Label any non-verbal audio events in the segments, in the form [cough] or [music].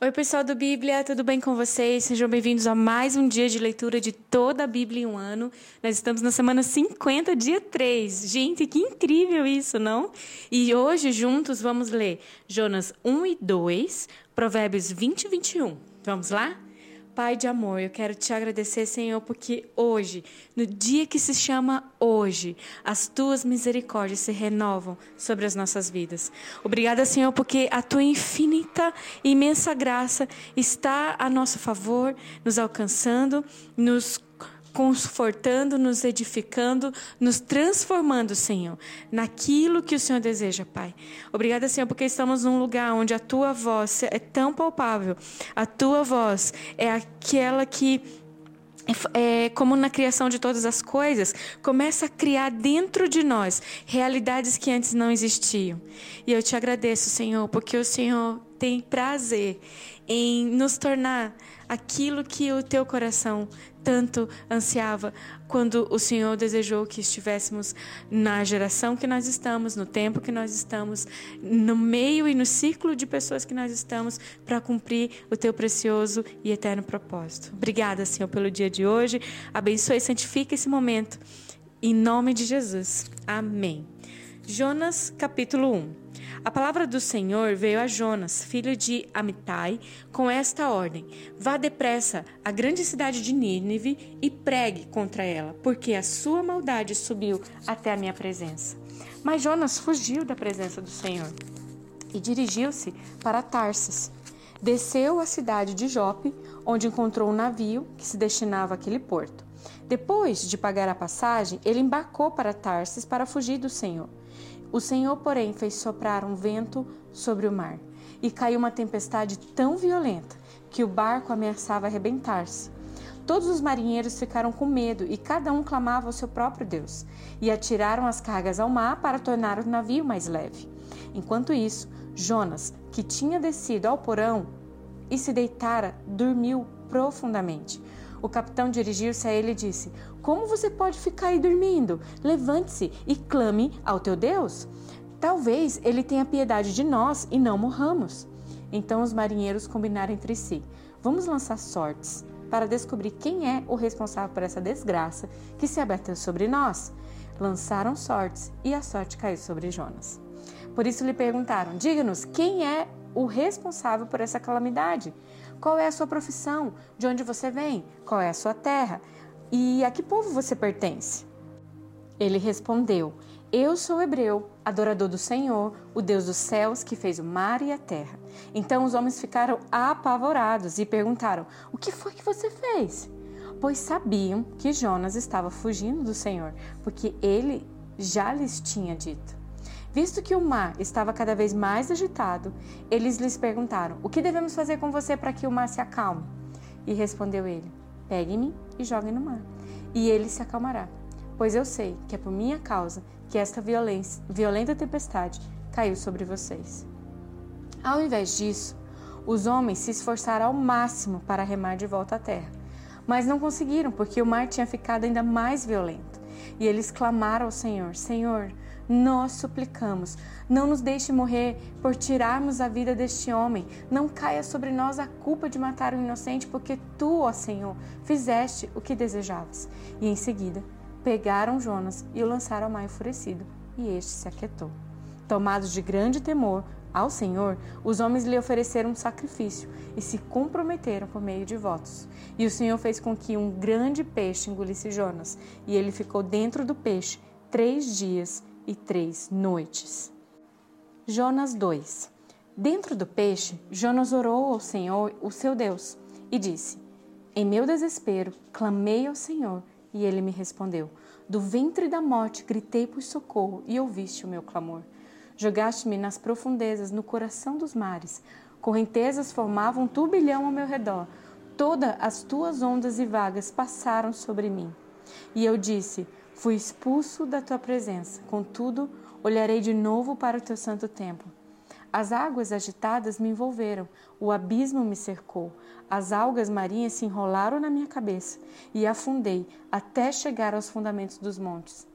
Oi, pessoal do Bíblia, tudo bem com vocês? Sejam bem-vindos a mais um dia de leitura de toda a Bíblia em um ano. Nós estamos na semana 50, dia 3. Gente, que incrível isso, não? E hoje, juntos, vamos ler Jonas 1 e 2, Provérbios 20 e 21. Vamos lá? Pai de amor, eu quero te agradecer, Senhor, porque hoje, no dia que se chama hoje, as tuas misericórdias se renovam sobre as nossas vidas. Obrigada, Senhor, porque a tua infinita e imensa graça está a nosso favor, nos alcançando, nos confortando, nos edificando, nos transformando, Senhor, naquilo que o Senhor deseja, Pai. Obrigada, Senhor, porque estamos num lugar onde a tua voz é tão palpável. A tua voz é aquela que é, como na criação de todas as coisas, começa a criar dentro de nós realidades que antes não existiam. E eu te agradeço, Senhor, porque o Senhor tem prazer em nos tornar aquilo que o teu coração tanto ansiava quando o Senhor desejou que estivéssemos na geração que nós estamos, no tempo que nós estamos, no meio e no ciclo de pessoas que nós estamos para cumprir o teu precioso e eterno propósito. Obrigada, Senhor, pelo dia de hoje. Abençoe e santifique esse momento. Em nome de Jesus. Amém. Jonas, capítulo 1. A palavra do Senhor veio a Jonas, filho de Amitai, com esta ordem: Vá depressa à grande cidade de Nínive e pregue contra ela, porque a sua maldade subiu até a minha presença. Mas Jonas fugiu da presença do Senhor e dirigiu-se para Tarsis. Desceu à cidade de Jope, onde encontrou um navio que se destinava àquele porto. Depois de pagar a passagem, ele embarcou para Tarsis para fugir do Senhor. O Senhor, porém, fez soprar um vento sobre o mar, e caiu uma tempestade tão violenta que o barco ameaçava arrebentar-se. Todos os marinheiros ficaram com medo e cada um clamava ao seu próprio Deus, e atiraram as cargas ao mar para tornar o navio mais leve. Enquanto isso, Jonas, que tinha descido ao porão e se deitara, dormiu profundamente. O capitão dirigiu-se a ele e disse: Como você pode ficar aí dormindo? Levante-se e clame ao teu Deus. Talvez ele tenha piedade de nós e não morramos. Então os marinheiros combinaram entre si: Vamos lançar sortes para descobrir quem é o responsável por essa desgraça que se abateu sobre nós. Lançaram sortes e a sorte caiu sobre Jonas. Por isso lhe perguntaram: Diga-nos quem é o responsável por essa calamidade. Qual é a sua profissão? De onde você vem? Qual é a sua terra? E a que povo você pertence? Ele respondeu: Eu sou hebreu, adorador do Senhor, o Deus dos céus que fez o mar e a terra. Então os homens ficaram apavorados e perguntaram: O que foi que você fez? Pois sabiam que Jonas estava fugindo do Senhor, porque ele já lhes tinha dito. Visto que o mar estava cada vez mais agitado, eles lhes perguntaram: O que devemos fazer com você para que o mar se acalme? E respondeu ele: Pegue-me e jogue no mar, e ele se acalmará. Pois eu sei que é por minha causa que esta violenta tempestade caiu sobre vocês. Ao invés disso, os homens se esforçaram ao máximo para remar de volta à terra, mas não conseguiram porque o mar tinha ficado ainda mais violento. E eles clamaram ao Senhor: Senhor, nós suplicamos, não nos deixe morrer por tirarmos a vida deste homem. Não caia sobre nós a culpa de matar o inocente, porque tu, ó Senhor, fizeste o que desejavas. E em seguida, pegaram Jonas e o lançaram ao mar enfurecido, e este se aquietou. Tomados de grande temor ao Senhor, os homens lhe ofereceram um sacrifício e se comprometeram por meio de votos. E o Senhor fez com que um grande peixe engolisse Jonas, e ele ficou dentro do peixe três dias e três noites. Jonas 2 Dentro do peixe, Jonas orou ao Senhor, o seu Deus, e disse: Em meu desespero, clamei ao Senhor, e ele me respondeu. Do ventre da morte gritei por socorro, e ouviste o meu clamor. Jogaste-me nas profundezas, no coração dos mares. Correntezas formavam um turbilhão ao meu redor. Todas as tuas ondas e vagas passaram sobre mim. E eu disse: Fui expulso da tua presença, contudo, olharei de novo para o teu santo templo. As águas agitadas me envolveram, o abismo me cercou, as algas marinhas se enrolaram na minha cabeça e afundei até chegar aos fundamentos dos montes.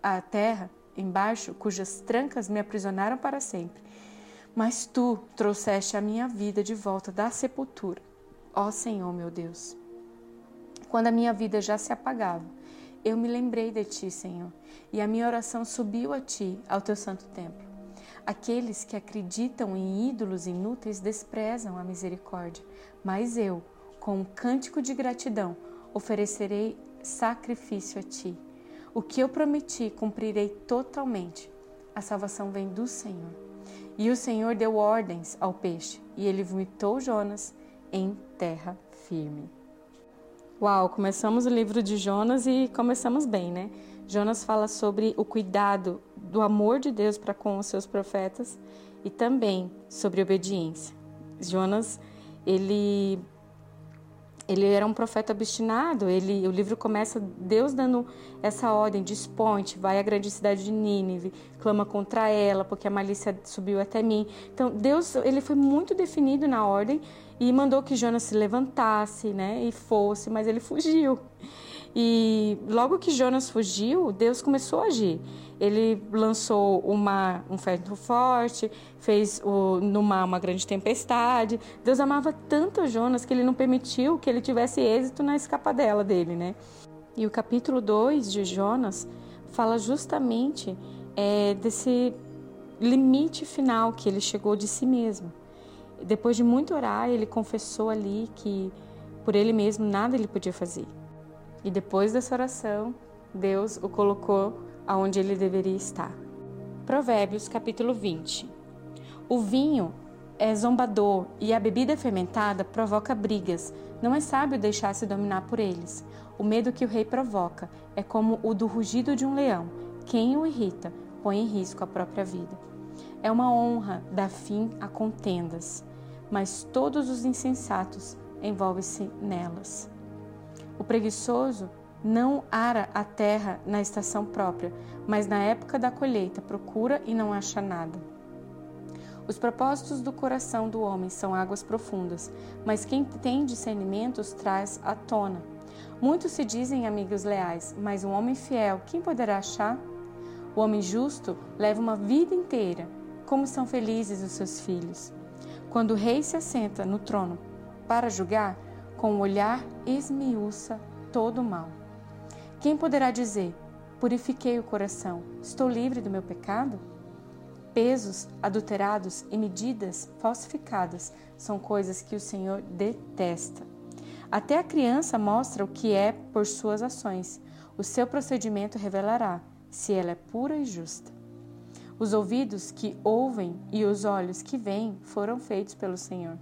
A terra, embaixo, cujas trancas me aprisionaram para sempre. Mas tu trouxeste a minha vida de volta da sepultura, ó Senhor meu Deus. Quando a minha vida já se apagava, eu me lembrei de ti, Senhor, e a minha oração subiu a ti, ao teu santo templo. Aqueles que acreditam em ídolos inúteis desprezam a misericórdia, mas eu, com um cântico de gratidão, oferecerei sacrifício a ti. O que eu prometi cumprirei totalmente. A salvação vem do Senhor. E o Senhor deu ordens ao peixe, e ele vomitou Jonas em terra firme. Uau, começamos o livro de Jonas e começamos bem, né? Jonas fala sobre o cuidado do amor de Deus para com os seus profetas e também sobre obediência. Jonas, ele ele era um profeta obstinado. Ele, o livro começa Deus dando essa ordem: desponte, vai à grande cidade de Nínive, clama contra ela, porque a malícia subiu até mim. Então Deus, ele foi muito definido na ordem e mandou que Jonas se levantasse, né, e fosse, mas ele fugiu. E logo que Jonas fugiu, Deus começou a agir. Ele lançou uma, um vento forte, fez o, no mar uma grande tempestade. Deus amava tanto Jonas que ele não permitiu que ele tivesse êxito na escapadela dele, né? E o capítulo 2 de Jonas fala justamente é, desse limite final que ele chegou de si mesmo. Depois de muito orar, ele confessou ali que por ele mesmo nada ele podia fazer. E depois dessa oração, Deus o colocou aonde ele deveria estar. Provérbios capítulo 20. O vinho é zombador e a bebida fermentada provoca brigas. Não é sábio deixar-se dominar por eles. O medo que o rei provoca é como o do rugido de um leão. Quem o irrita põe em risco a própria vida. É uma honra dar fim a contendas, mas todos os insensatos envolvem-se nelas. O preguiçoso não ara a terra na estação própria, mas na época da colheita procura e não acha nada. Os propósitos do coração do homem são águas profundas, mas quem tem discernimentos traz à tona. Muitos se dizem amigos leais, mas um homem fiel, quem poderá achar? O homem justo leva uma vida inteira. Como são felizes os seus filhos. Quando o rei se assenta no trono para julgar, com o olhar esmiuça todo o mal. Quem poderá dizer: Purifiquei o coração, estou livre do meu pecado? Pesos adulterados e medidas falsificadas são coisas que o Senhor detesta. Até a criança mostra o que é por suas ações. O seu procedimento revelará se ela é pura e justa. Os ouvidos que ouvem e os olhos que veem foram feitos pelo Senhor.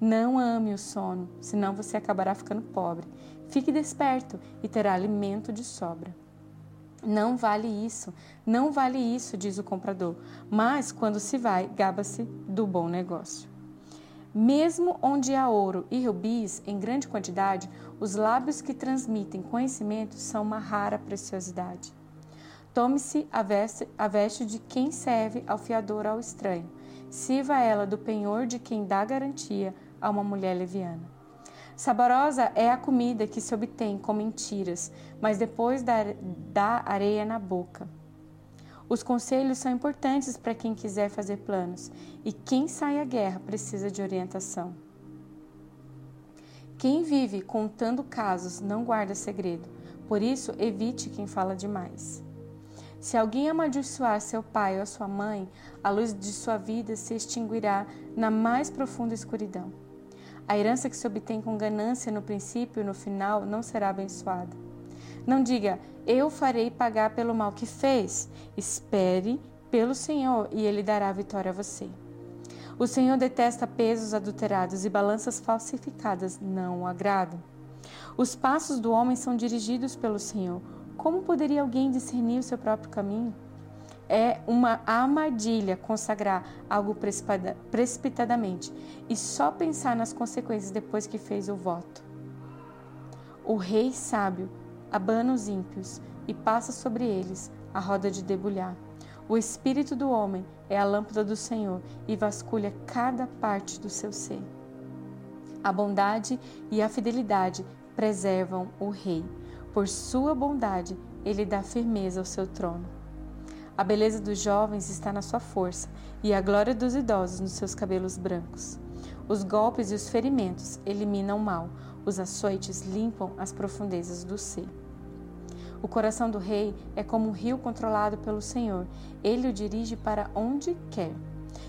Não ame o sono, senão você acabará ficando pobre. Fique desperto e terá alimento de sobra. Não vale isso, não vale isso, diz o comprador. Mas quando se vai, gaba-se do bom negócio. Mesmo onde há ouro e rubis em grande quantidade, os lábios que transmitem conhecimento são uma rara preciosidade. Tome-se a veste, a veste de quem serve ao fiador ao estranho. Sirva ela do penhor de quem dá garantia a uma mulher leviana. Saborosa é a comida que se obtém com mentiras, mas depois dá areia na boca. Os conselhos são importantes para quem quiser fazer planos, e quem sai à guerra precisa de orientação. Quem vive contando casos não guarda segredo, por isso evite quem fala demais. Se alguém amaldiçoar seu pai ou sua mãe, a luz de sua vida se extinguirá na mais profunda escuridão. A herança que se obtém com ganância no princípio e no final não será abençoada. Não diga, eu farei pagar pelo mal que fez. Espere pelo Senhor e Ele dará vitória a você. O Senhor detesta pesos adulterados e balanças falsificadas não o agradam. Os passos do homem são dirigidos pelo Senhor. Como poderia alguém discernir o seu próprio caminho? é uma armadilha consagrar algo precipitadamente e só pensar nas consequências depois que fez o voto. O rei sábio abana os ímpios e passa sobre eles a roda de debulhar. O espírito do homem é a lâmpada do Senhor e vasculha cada parte do seu ser. A bondade e a fidelidade preservam o rei. Por sua bondade, ele dá firmeza ao seu trono. A beleza dos jovens está na sua força, e a glória dos idosos nos seus cabelos brancos. Os golpes e os ferimentos eliminam o mal, os açoites limpam as profundezas do ser. O coração do rei é como um rio controlado pelo Senhor, ele o dirige para onde quer.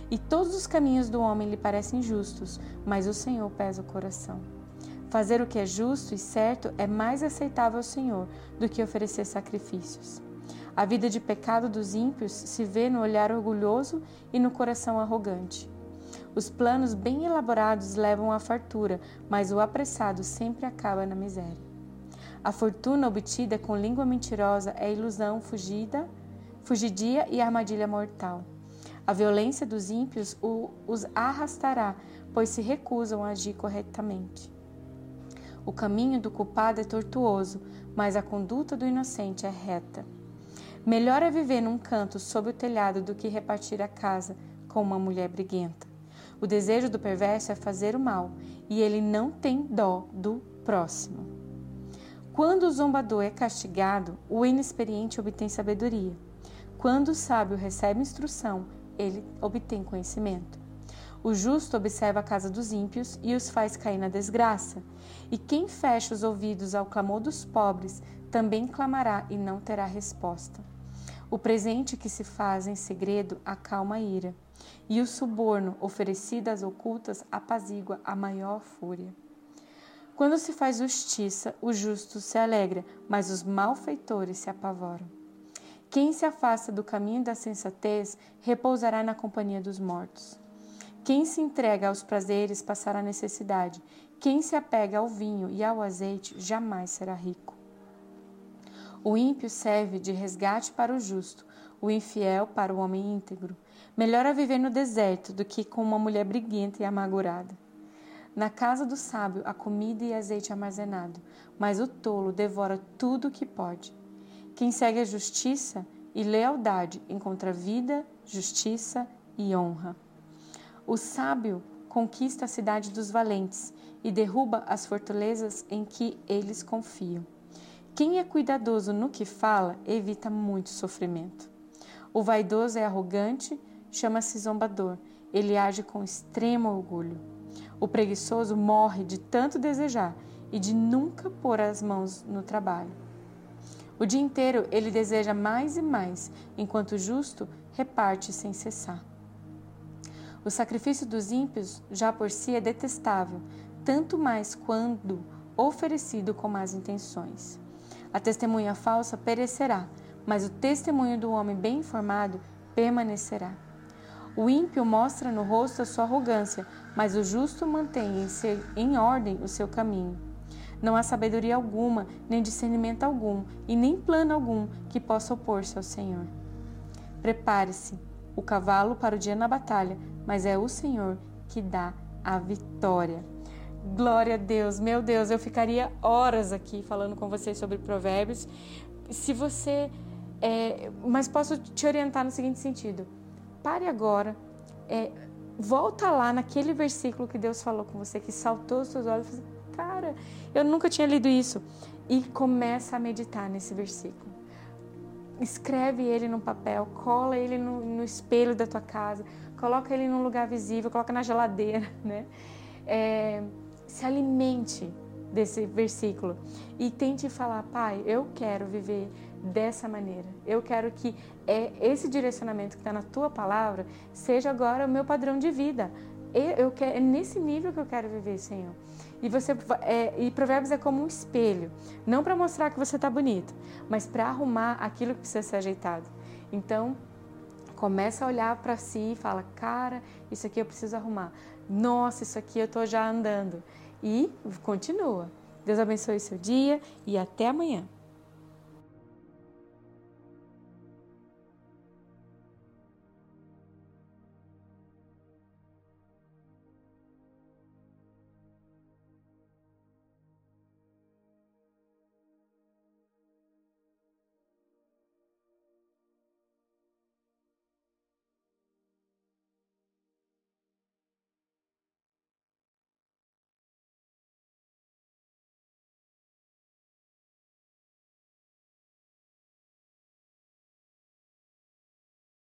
E todos os caminhos do homem lhe parecem justos, mas o Senhor pesa o coração. Fazer o que é justo e certo é mais aceitável ao Senhor do que oferecer sacrifícios. A vida de pecado dos ímpios se vê no olhar orgulhoso e no coração arrogante. Os planos bem elaborados levam à fartura, mas o apressado sempre acaba na miséria. A fortuna obtida com língua mentirosa é ilusão fugida, fugidia e armadilha mortal. A violência dos ímpios os arrastará, pois se recusam a agir corretamente. O caminho do culpado é tortuoso, mas a conduta do inocente é reta. Melhor é viver num canto sob o telhado do que repartir a casa com uma mulher briguenta. O desejo do perverso é fazer o mal, e ele não tem dó do próximo. Quando o zombador é castigado, o inexperiente obtém sabedoria. Quando o sábio recebe instrução, ele obtém conhecimento. O justo observa a casa dos ímpios e os faz cair na desgraça. E quem fecha os ouvidos ao clamor dos pobres também clamará e não terá resposta. O presente que se faz em segredo acalma a ira, e o suborno oferecido às ocultas apazigua a maior fúria. Quando se faz justiça, o justo se alegra, mas os malfeitores se apavoram. Quem se afasta do caminho da sensatez repousará na companhia dos mortos. Quem se entrega aos prazeres passará necessidade. Quem se apega ao vinho e ao azeite jamais será rico. O ímpio serve de resgate para o justo, o infiel para o homem íntegro. Melhor é viver no deserto do que com uma mulher briguenta e amargurada. Na casa do sábio há comida e azeite armazenado, mas o tolo devora tudo o que pode. Quem segue a justiça e lealdade encontra vida, justiça e honra. O sábio conquista a cidade dos valentes e derruba as fortalezas em que eles confiam. Quem é cuidadoso no que fala evita muito sofrimento. O vaidoso é arrogante, chama-se zombador. Ele age com extremo orgulho. O preguiçoso morre de tanto desejar e de nunca pôr as mãos no trabalho. O dia inteiro ele deseja mais e mais, enquanto o justo reparte sem cessar. O sacrifício dos ímpios já por si é detestável, tanto mais quando oferecido com más intenções. A testemunha falsa perecerá, mas o testemunho do homem bem informado permanecerá. O ímpio mostra no rosto a sua arrogância, mas o justo mantém em, seu, em ordem o seu caminho. Não há sabedoria alguma, nem discernimento algum, e nem plano algum que possa opor-se ao Senhor. Prepare-se o cavalo para o dia na batalha, mas é o Senhor que dá a vitória. Glória a Deus, meu Deus, eu ficaria horas aqui falando com vocês sobre provérbios. Se você. É, mas posso te orientar no seguinte sentido: pare agora, é, volta lá naquele versículo que Deus falou com você, que saltou os seus olhos e falou, cara, eu nunca tinha lido isso. E começa a meditar nesse versículo. Escreve ele no papel, cola ele no, no espelho da tua casa, coloca ele num lugar visível, coloca na geladeira, [laughs] né? É, se alimente desse versículo e tente falar, pai, eu quero viver dessa maneira. Eu quero que é esse direcionamento que está na tua palavra seja agora o meu padrão de vida. Eu quero, é nesse nível que eu quero viver, Senhor. E você é, e Provérbios é como um espelho, não para mostrar que você está bonito, mas para arrumar aquilo que precisa ser ajeitado. Então, começa a olhar para si e fala: "Cara, isso aqui eu preciso arrumar. Nossa, isso aqui eu estou já andando." E continua. Deus abençoe seu dia e até amanhã.